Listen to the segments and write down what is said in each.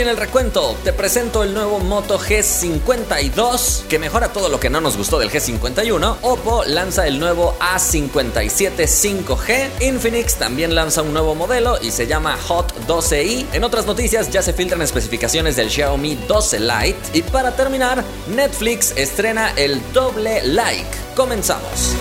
En el recuento te presento el nuevo Moto G52 que mejora todo lo que no nos gustó del G51. Oppo lanza el nuevo A57 5G. Infinix también lanza un nuevo modelo y se llama Hot 12i. En otras noticias ya se filtran especificaciones del Xiaomi 12 Lite. Y para terminar, Netflix estrena el doble like. Comenzamos.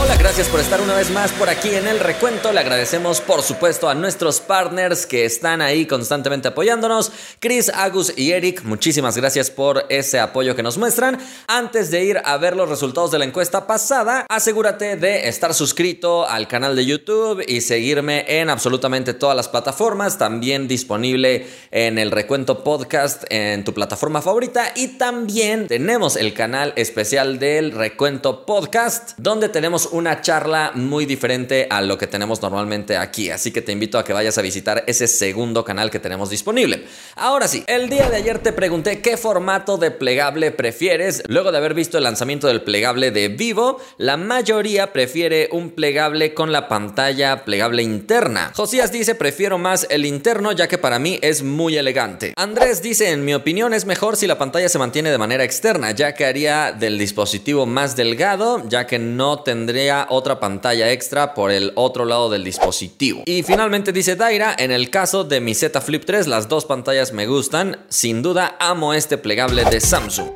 Hola, gracias por estar una vez más por aquí en el recuento. Le agradecemos por supuesto a nuestros partners que están ahí constantemente apoyándonos. Chris, Agus y Eric, muchísimas gracias por ese apoyo que nos muestran. Antes de ir a ver los resultados de la encuesta pasada, asegúrate de estar suscrito al canal de YouTube y seguirme en absolutamente todas las plataformas. También disponible en el recuento podcast en tu plataforma favorita. Y también tenemos el canal especial del recuento podcast donde tenemos una charla muy diferente a lo que tenemos normalmente aquí, así que te invito a que vayas a visitar ese segundo canal que tenemos disponible. Ahora sí, el día de ayer te pregunté qué formato de plegable prefieres. Luego de haber visto el lanzamiento del plegable de Vivo, la mayoría prefiere un plegable con la pantalla plegable interna. Josías dice prefiero más el interno ya que para mí es muy elegante. Andrés dice en mi opinión es mejor si la pantalla se mantiene de manera externa ya que haría del dispositivo más delgado ya que no tendría otra pantalla extra por el otro lado del dispositivo. Y finalmente dice Daira, en el caso de mi Z Flip 3 las dos pantallas me gustan, sin duda amo este plegable de Samsung.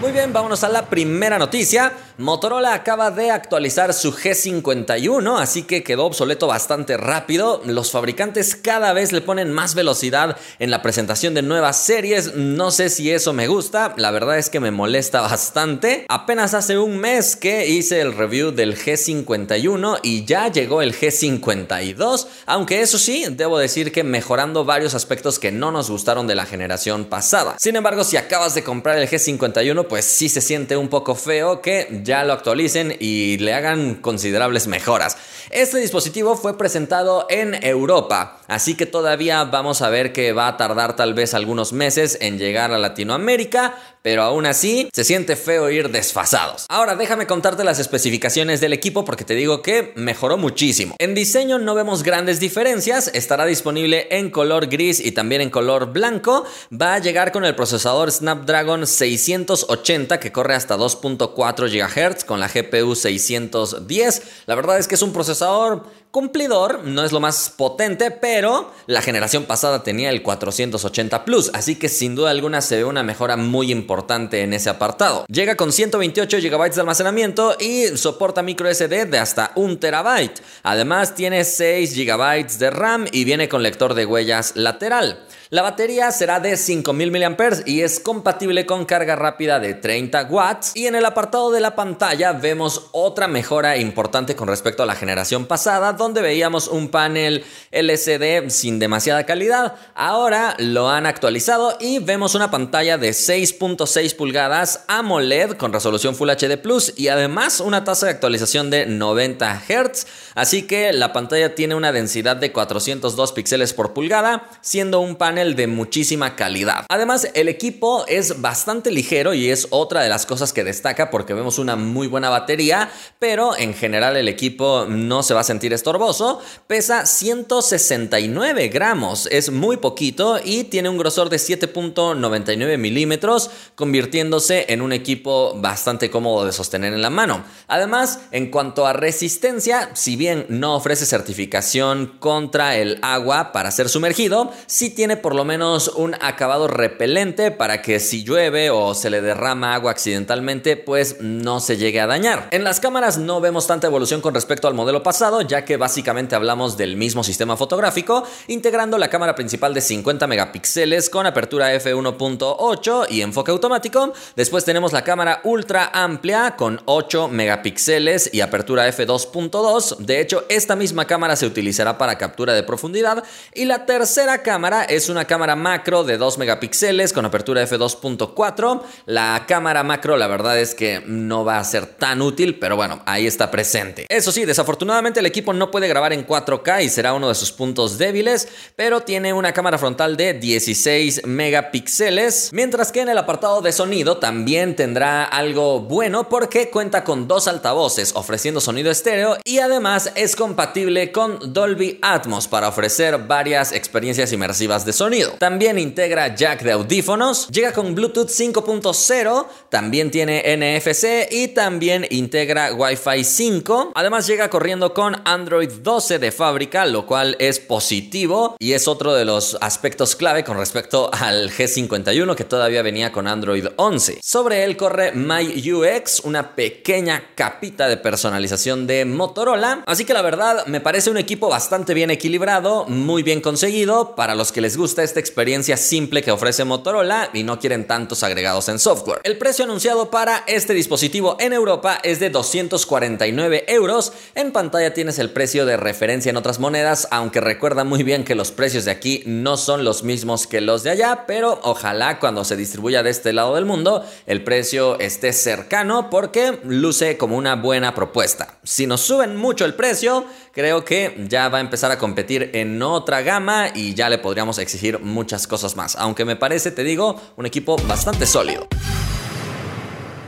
Muy bien, vámonos a la primera noticia. Motorola acaba de actualizar su G51, así que quedó obsoleto bastante rápido. Los fabricantes cada vez le ponen más velocidad en la presentación de nuevas series. No sé si eso me gusta, la verdad es que me molesta bastante. Apenas hace un mes que hice el review del G51 y ya llegó el G52, aunque eso sí, debo decir que mejorando varios aspectos que no nos gustaron de la generación pasada. Sin embargo, si acabas de comprar el G51, pues sí se siente un poco feo que ya lo actualicen y le hagan considerables mejoras. Este dispositivo fue presentado en Europa, así que todavía vamos a ver que va a tardar tal vez algunos meses en llegar a Latinoamérica, pero aún así se siente feo ir desfasados. Ahora déjame contarte las especificaciones del equipo porque te digo que mejoró muchísimo. En diseño no vemos grandes diferencias, estará disponible en color gris y también en color blanco. Va a llegar con el procesador Snapdragon 680 que corre hasta 2.4 GHz con la GPU 610. La verdad es que es un procesador cumplidor, no es lo más potente, pero la generación pasada tenía el 480 Plus, así que sin duda alguna se ve una mejora muy importante en ese apartado. Llega con 128 GB de almacenamiento y soporta micro SD de hasta 1 TB. Además tiene 6 GB de RAM y viene con lector de huellas lateral. La batería será de 5000 mAh y es compatible con carga rápida de 30 watts. Y en el apartado de la pantalla vemos otra mejora importante con respecto a la generación pasada, donde veíamos un panel LCD sin demasiada calidad. Ahora lo han actualizado y vemos una pantalla de 6.6 pulgadas AMOLED con resolución Full HD Plus y además una tasa de actualización de 90 Hz. Así que la pantalla tiene una densidad de 402 píxeles por pulgada, siendo un panel de muchísima calidad. Además, el equipo es bastante ligero y es otra de las cosas que destaca porque vemos una muy buena batería, pero en general el equipo no se va a sentir estorboso. Pesa 169 gramos, es muy poquito y tiene un grosor de 7.99 milímetros, convirtiéndose en un equipo bastante cómodo de sostener en la mano. Además, en cuanto a resistencia, si bien no ofrece certificación contra el agua para ser sumergido, sí tiene por lo menos un acabado repelente para que si llueve o se le derrama agua accidentalmente, pues no se llegue a dañar. En las cámaras no vemos tanta evolución con respecto al modelo pasado, ya que básicamente hablamos del mismo sistema fotográfico, integrando la cámara principal de 50 megapíxeles con apertura f1.8 y enfoque automático. Después tenemos la cámara ultra amplia con 8 megapíxeles y apertura f2.2. De hecho, esta misma cámara se utilizará para captura de profundidad y la tercera cámara es una una cámara macro de 2 megapíxeles con apertura f2.4. La cámara macro la verdad es que no va a ser tan útil, pero bueno, ahí está presente. Eso sí, desafortunadamente el equipo no puede grabar en 4K y será uno de sus puntos débiles, pero tiene una cámara frontal de 16 megapíxeles, mientras que en el apartado de sonido también tendrá algo bueno porque cuenta con dos altavoces ofreciendo sonido estéreo y además es compatible con Dolby Atmos para ofrecer varias experiencias inmersivas de sonido. También integra jack de audífonos, llega con Bluetooth 5.0, también tiene NFC y también integra Wi-Fi 5. Además llega corriendo con Android 12 de fábrica, lo cual es positivo y es otro de los aspectos clave con respecto al G51 que todavía venía con Android 11. Sobre él corre MyUX, una pequeña capita de personalización de Motorola, así que la verdad me parece un equipo bastante bien equilibrado, muy bien conseguido para los que les gusta esta experiencia simple que ofrece Motorola y no quieren tantos agregados en software. El precio anunciado para este dispositivo en Europa es de 249 euros. En pantalla tienes el precio de referencia en otras monedas, aunque recuerda muy bien que los precios de aquí no son los mismos que los de allá, pero ojalá cuando se distribuya de este lado del mundo el precio esté cercano porque luce como una buena propuesta. Si nos suben mucho el precio, creo que ya va a empezar a competir en otra gama y ya le podríamos exigir muchas cosas más. Aunque me parece, te digo, un equipo bastante sólido.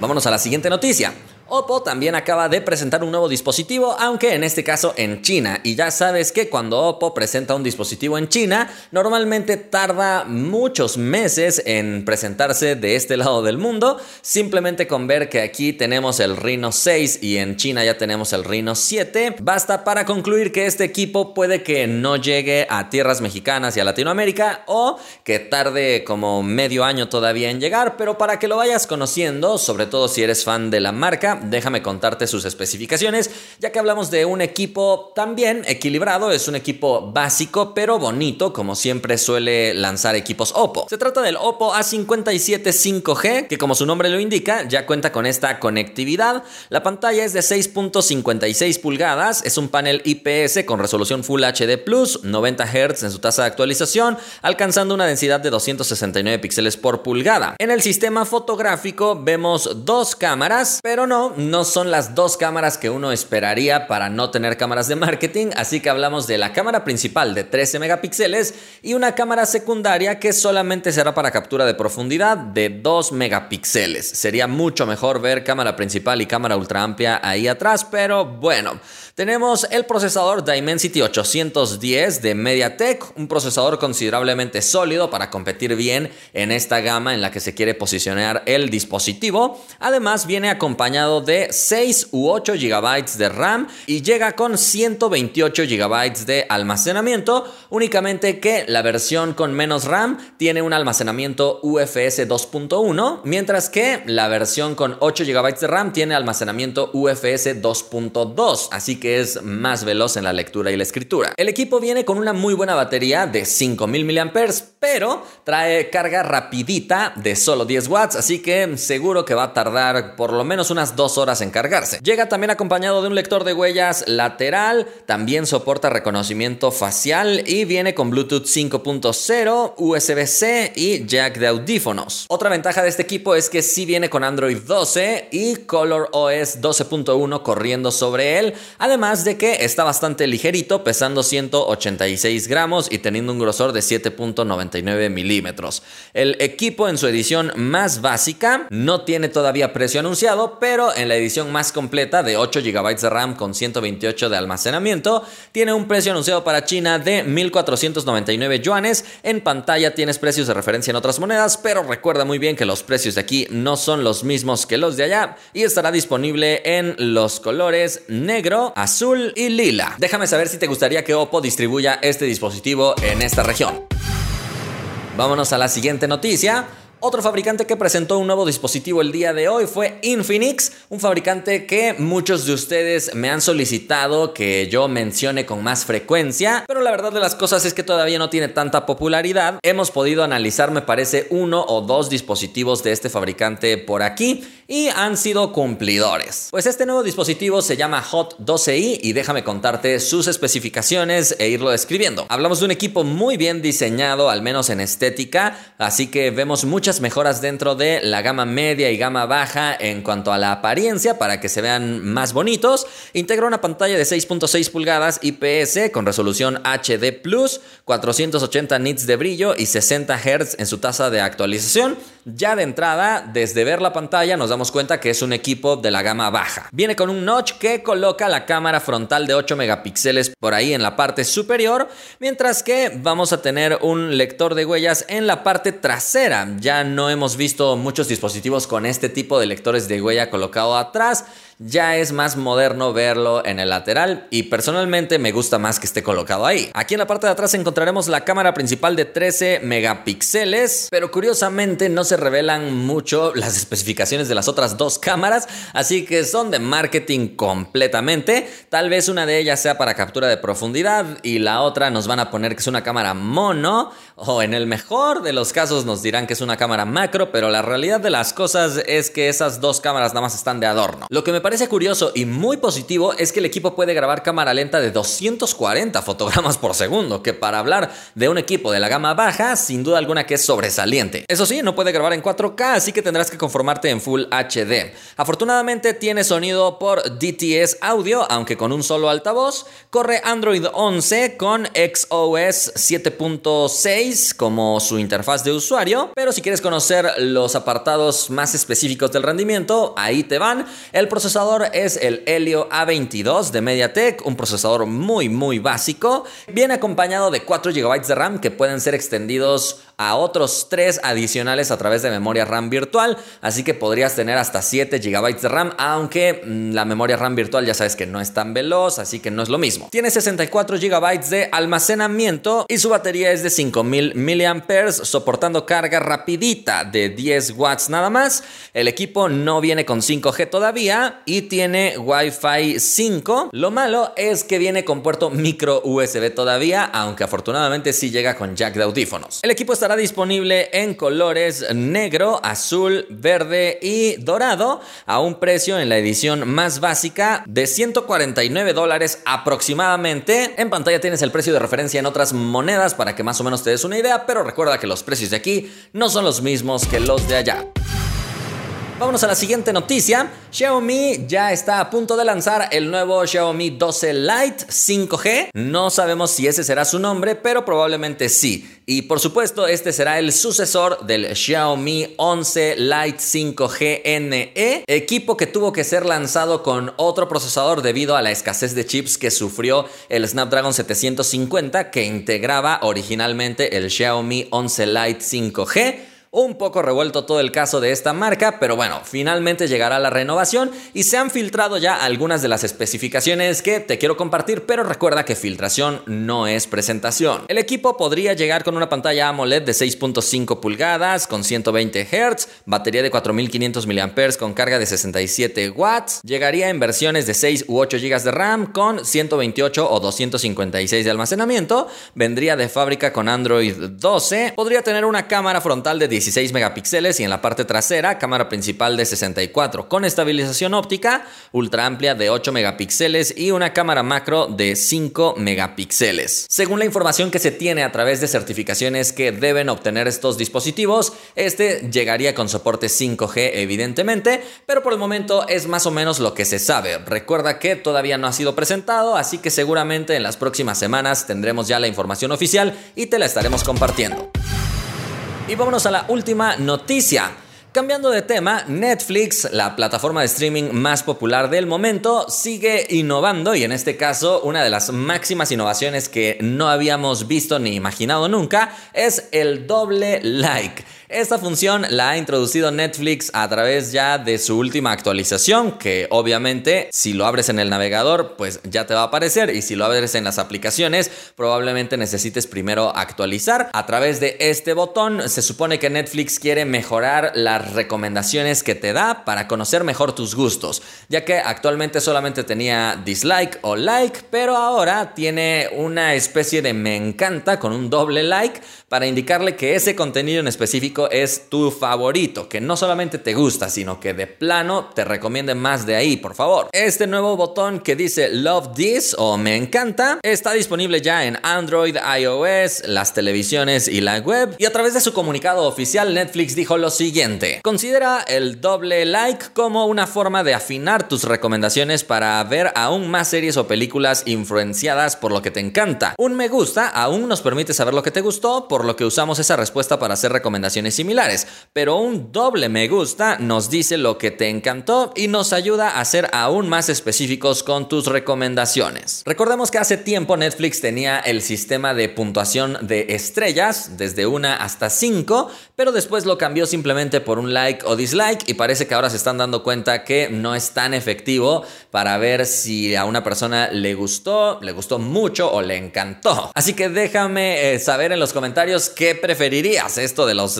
Vámonos a la siguiente noticia. Oppo también acaba de presentar un nuevo dispositivo, aunque en este caso en China. Y ya sabes que cuando Oppo presenta un dispositivo en China, normalmente tarda muchos meses en presentarse de este lado del mundo. Simplemente con ver que aquí tenemos el Reno 6 y en China ya tenemos el Reno 7, basta para concluir que este equipo puede que no llegue a tierras mexicanas y a Latinoamérica o que tarde como medio año todavía en llegar, pero para que lo vayas conociendo, sobre todo si eres fan de la marca, déjame contarte sus especificaciones, ya que hablamos de un equipo también equilibrado, es un equipo básico pero bonito, como siempre suele lanzar equipos Oppo. Se trata del Oppo A57 5G, que como su nombre lo indica, ya cuenta con esta conectividad. La pantalla es de 6.56 pulgadas, es un panel IPS con resolución Full HD Plus, 90 Hz en su tasa de actualización, alcanzando una densidad de 269 píxeles por pulgada. En el sistema fotográfico vemos dos cámaras, pero no no, son las dos cámaras que uno esperaría para no tener cámaras de marketing, así que hablamos de la cámara principal de 13 megapíxeles y una cámara secundaria que solamente será para captura de profundidad de 2 megapíxeles. Sería mucho mejor ver cámara principal y cámara ultra amplia ahí atrás, pero bueno. Tenemos el procesador Dimensity 810 de MediaTek, un procesador considerablemente sólido para competir bien en esta gama en la que se quiere posicionar el dispositivo. Además viene acompañado de 6 u 8 GB de RAM y llega con 128 GB de almacenamiento, únicamente que la versión con menos RAM tiene un almacenamiento UFS 2.1, mientras que la versión con 8 GB de RAM tiene almacenamiento UFS 2.2, así que es más veloz en la lectura y la escritura. El equipo viene con una muy buena batería de 5000 mAh, pero trae carga rapidita de solo 10 watts, así que seguro que va a tardar por lo menos unas 2 horas en cargarse. Llega también acompañado de un lector de huellas lateral, también soporta reconocimiento facial y viene con Bluetooth 5.0, USB-C y jack de audífonos. Otra ventaja de este equipo es que sí viene con Android 12 y Color OS 12.1 corriendo sobre él, además de que está bastante ligerito, pesando 186 gramos y teniendo un grosor de 7.99 milímetros. El equipo en su edición más básica no tiene todavía precio anunciado, pero en la edición más completa de 8 GB de RAM con 128 de almacenamiento, tiene un precio anunciado para China de 1.499 yuanes. En pantalla tienes precios de referencia en otras monedas, pero recuerda muy bien que los precios de aquí no son los mismos que los de allá y estará disponible en los colores negro, azul y lila. Déjame saber si te gustaría que Oppo distribuya este dispositivo en esta región. Vámonos a la siguiente noticia. Otro fabricante que presentó un nuevo dispositivo el día de hoy fue Infinix, un fabricante que muchos de ustedes me han solicitado que yo mencione con más frecuencia, pero la verdad de las cosas es que todavía no tiene tanta popularidad. Hemos podido analizar, me parece, uno o dos dispositivos de este fabricante por aquí y han sido cumplidores. Pues este nuevo dispositivo se llama Hot 12i y déjame contarte sus especificaciones e irlo describiendo. Hablamos de un equipo muy bien diseñado, al menos en estética, así que vemos muchas mejoras dentro de la gama media y gama baja en cuanto a la apariencia para que se vean más bonitos. Integra una pantalla de 6.6 pulgadas IPS con resolución HD Plus, 480 nits de brillo y 60 Hz en su tasa de actualización. Ya de entrada, desde ver la pantalla nos damos cuenta que es un equipo de la gama baja. Viene con un notch que coloca la cámara frontal de 8 megapíxeles por ahí en la parte superior, mientras que vamos a tener un lector de huellas en la parte trasera. Ya no hemos visto muchos dispositivos con este tipo de lectores de huella colocado atrás ya es más moderno verlo en el lateral y personalmente me gusta más que esté colocado ahí. Aquí en la parte de atrás encontraremos la cámara principal de 13 megapíxeles, pero curiosamente no se revelan mucho las especificaciones de las otras dos cámaras, así que son de marketing completamente. Tal vez una de ellas sea para captura de profundidad y la otra nos van a poner que es una cámara mono o en el mejor de los casos nos dirán que es una cámara macro, pero la realidad de las cosas es que esas dos cámaras nada más están de adorno. Lo que me parece curioso y muy positivo es que el equipo puede grabar cámara lenta de 240 fotogramas por segundo, que para hablar de un equipo de la gama baja, sin duda alguna que es sobresaliente. Eso sí, no puede grabar en 4K, así que tendrás que conformarte en Full HD. Afortunadamente tiene sonido por DTS Audio, aunque con un solo altavoz. Corre Android 11 con XOS 7.6 como su interfaz de usuario, pero si quieres conocer los apartados más específicos del rendimiento, ahí te van. El procesador es el Helio A22 de MediaTek, un procesador muy muy básico. Viene acompañado de 4 GB de RAM que pueden ser extendidos a otros 3 adicionales a través de memoria RAM virtual, así que podrías tener hasta 7 GB de RAM, aunque mm, la memoria RAM virtual ya sabes que no es tan veloz, así que no es lo mismo. Tiene 64 GB de almacenamiento y su batería es de 5000 mAh, soportando carga rapidita de 10 watts nada más. El equipo no viene con 5G todavía y tiene Wi-Fi 5. Lo malo es que viene con puerto micro USB todavía, aunque afortunadamente sí llega con jack de audífonos. El equipo está estará disponible en colores negro, azul, verde y dorado a un precio en la edición más básica de 149 dólares aproximadamente. En pantalla tienes el precio de referencia en otras monedas para que más o menos te des una idea, pero recuerda que los precios de aquí no son los mismos que los de allá. Vámonos a la siguiente noticia. Xiaomi ya está a punto de lanzar el nuevo Xiaomi 12 Lite 5G. No sabemos si ese será su nombre, pero probablemente sí. Y por supuesto, este será el sucesor del Xiaomi 11 Lite 5G NE, equipo que tuvo que ser lanzado con otro procesador debido a la escasez de chips que sufrió el Snapdragon 750 que integraba originalmente el Xiaomi 11 Lite 5G. Un poco revuelto todo el caso de esta marca, pero bueno, finalmente llegará la renovación y se han filtrado ya algunas de las especificaciones que te quiero compartir, pero recuerda que filtración no es presentación. El equipo podría llegar con una pantalla AMOLED de 6.5 pulgadas con 120 Hz, batería de 4500 mAh con carga de 67 watts, llegaría en versiones de 6 u 8 GB de RAM con 128 o 256 de almacenamiento, vendría de fábrica con Android 12, podría tener una cámara frontal de 16 megapíxeles y en la parte trasera cámara principal de 64 con estabilización óptica, ultra amplia de 8 megapíxeles y una cámara macro de 5 megapíxeles. Según la información que se tiene a través de certificaciones que deben obtener estos dispositivos, este llegaría con soporte 5G evidentemente, pero por el momento es más o menos lo que se sabe. Recuerda que todavía no ha sido presentado, así que seguramente en las próximas semanas tendremos ya la información oficial y te la estaremos compartiendo. Y vámonos a la última noticia. Cambiando de tema, Netflix, la plataforma de streaming más popular del momento, sigue innovando y en este caso una de las máximas innovaciones que no habíamos visto ni imaginado nunca es el doble like. Esta función la ha introducido Netflix a través ya de su última actualización, que obviamente si lo abres en el navegador, pues ya te va a aparecer y si lo abres en las aplicaciones, probablemente necesites primero actualizar. A través de este botón se supone que Netflix quiere mejorar las recomendaciones que te da para conocer mejor tus gustos, ya que actualmente solamente tenía dislike o like, pero ahora tiene una especie de me encanta con un doble like para indicarle que ese contenido en específico es tu favorito, que no solamente te gusta, sino que de plano te recomiende más de ahí, por favor. Este nuevo botón que dice Love This o Me encanta está disponible ya en Android, iOS, las televisiones y la web. Y a través de su comunicado oficial, Netflix dijo lo siguiente: Considera el doble like como una forma de afinar tus recomendaciones para ver aún más series o películas influenciadas por lo que te encanta. Un me gusta aún nos permite saber lo que te gustó, por lo que usamos esa respuesta para hacer recomendaciones similares. Pero un doble me gusta nos dice lo que te encantó y nos ayuda a ser aún más específicos con tus recomendaciones. Recordemos que hace tiempo Netflix tenía el sistema de puntuación de estrellas, desde una hasta cinco, pero después lo cambió simplemente por un like o dislike y parece que ahora se están dando cuenta que no es tan efectivo para ver si a una persona le gustó, le gustó mucho o le encantó. Así que déjame eh, saber en los comentarios qué preferirías, esto de los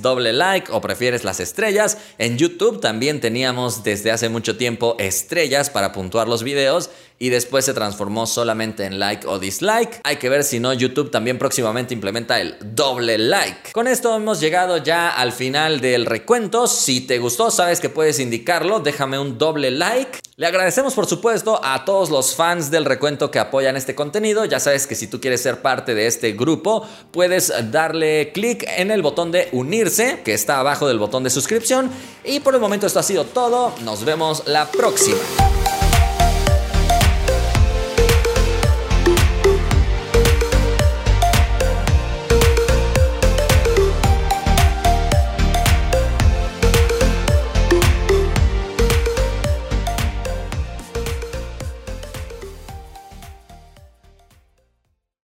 doble like o prefieres las estrellas. En YouTube también teníamos desde hace mucho tiempo estrellas para puntuar los videos y después se transformó solamente en like o dislike. Hay que ver si no YouTube también próximamente implementa el doble like. Con esto hemos llegado ya al final del recuento. Si te gustó, sabes que puedes indicarlo. Déjame un doble like. Le agradecemos por supuesto a todos los fans del recuento que apoyan este contenido. Ya sabes que si tú quieres ser parte de este grupo, puedes darle clic en el botón de unirse, que está abajo del botón de suscripción. Y por el momento esto ha sido todo. Nos vemos la próxima.